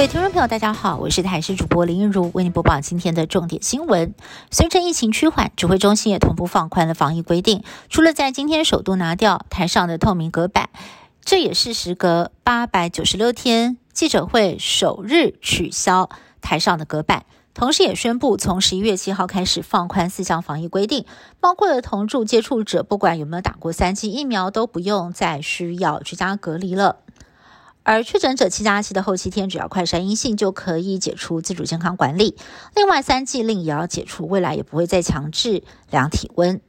各位听众朋友，大家好，我是台视主播林玉如，为您播报今天的重点新闻。随着疫情趋缓，指挥中心也同步放宽了防疫规定，除了在今天首度拿掉台上的透明隔板，这也是时隔八百九十六天记者会首日取消台上的隔板。同时，也宣布从十一月七号开始放宽四项防疫规定，包括了同住接触者，不管有没有打过三剂疫苗，都不用再需要居家隔离了。而确诊者七加七的后七天，只要快筛阴性就可以解除自主健康管理。另外，三剂令也要解除，未来也不会再强制量体温。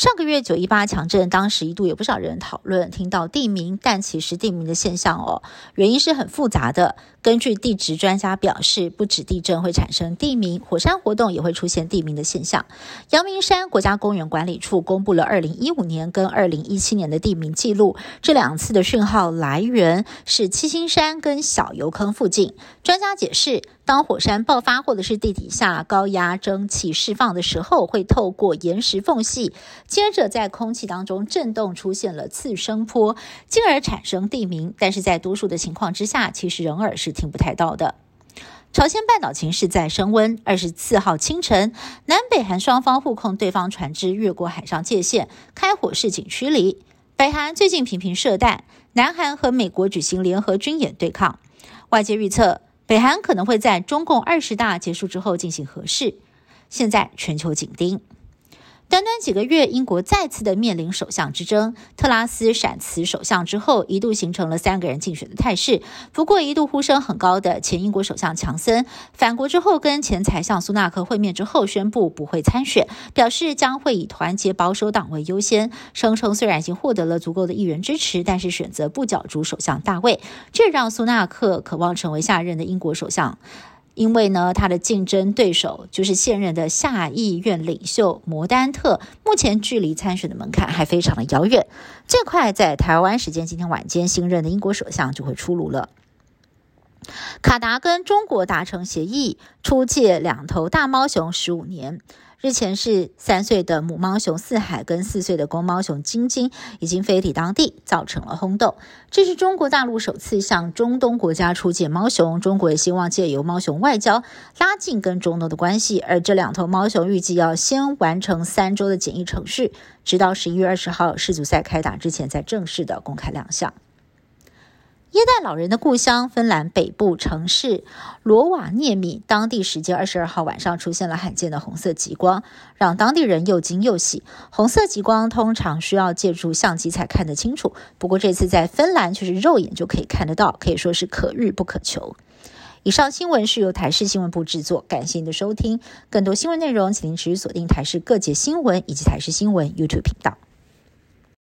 上个月九一八强震，当时一度有不少人讨论听到地名，但其实地名的现象哦，原因是很复杂的。根据地质专家表示，不止地震会产生地名，火山活动也会出现地名的现象。阳明山国家公园管理处公布了二零一五年跟二零一七年的地名记录，这两次的讯号来源是七星山跟小油坑附近。专家解释，当火山爆发或者是地底下高压蒸汽释放的时候，会透过岩石缝隙，接着在空气当中震动，出现了次声波，进而产生地名。但是在多数的情况之下，其实人耳是听不太到的。朝鲜半岛情势在升温。二十四号清晨，南北韩双方互控对方船只越过海上界限，开火示警驱离。北韩最近频频射弹，南韩和美国举行联合军演对抗。外界预测，北韩可能会在中共二十大结束之后进行核试。现在全球紧盯。短短几个月，英国再次的面临首相之争。特拉斯闪辞首相之后，一度形成了三个人竞选的态势。不过，一度呼声很高的前英国首相强森返国之后，跟前财相苏纳克会面之后，宣布不会参选，表示将会以团结保守党为优先。声称虽然已经获得了足够的议员支持，但是选择不角逐首相大位，这让苏纳克渴望成为下任的英国首相。因为呢，他的竞争对手就是现任的下议院领袖摩丹特，目前距离参选的门槛还非常的遥远。这块在台湾时间今天晚间，新任的英国首相就会出炉了。卡达跟中国达成协议，出借两头大猫熊十五年。日前是三岁的母猫熊四海跟四岁的公猫熊晶晶已经飞抵当地，造成了轰动。这是中国大陆首次向中东国家出借猫熊，中国也希望借由猫熊外交拉近跟中东的关系。而这两头猫熊预计要先完成三周的检疫程序，直到十一月二十号世足赛开打之前再正式的公开亮相。耶诞老人的故乡芬兰北部城市罗瓦涅米，当地时间二十二号晚上出现了罕见的红色极光，让当地人又惊又喜。红色极光通常需要借助相机才看得清楚，不过这次在芬兰却是肉眼就可以看得到，可以说是可遇不可求。以上新闻是由台视新闻部制作，感谢您的收听。更多新闻内容，请您持续锁定台视各界新闻以及台视新闻 YouTube 频道。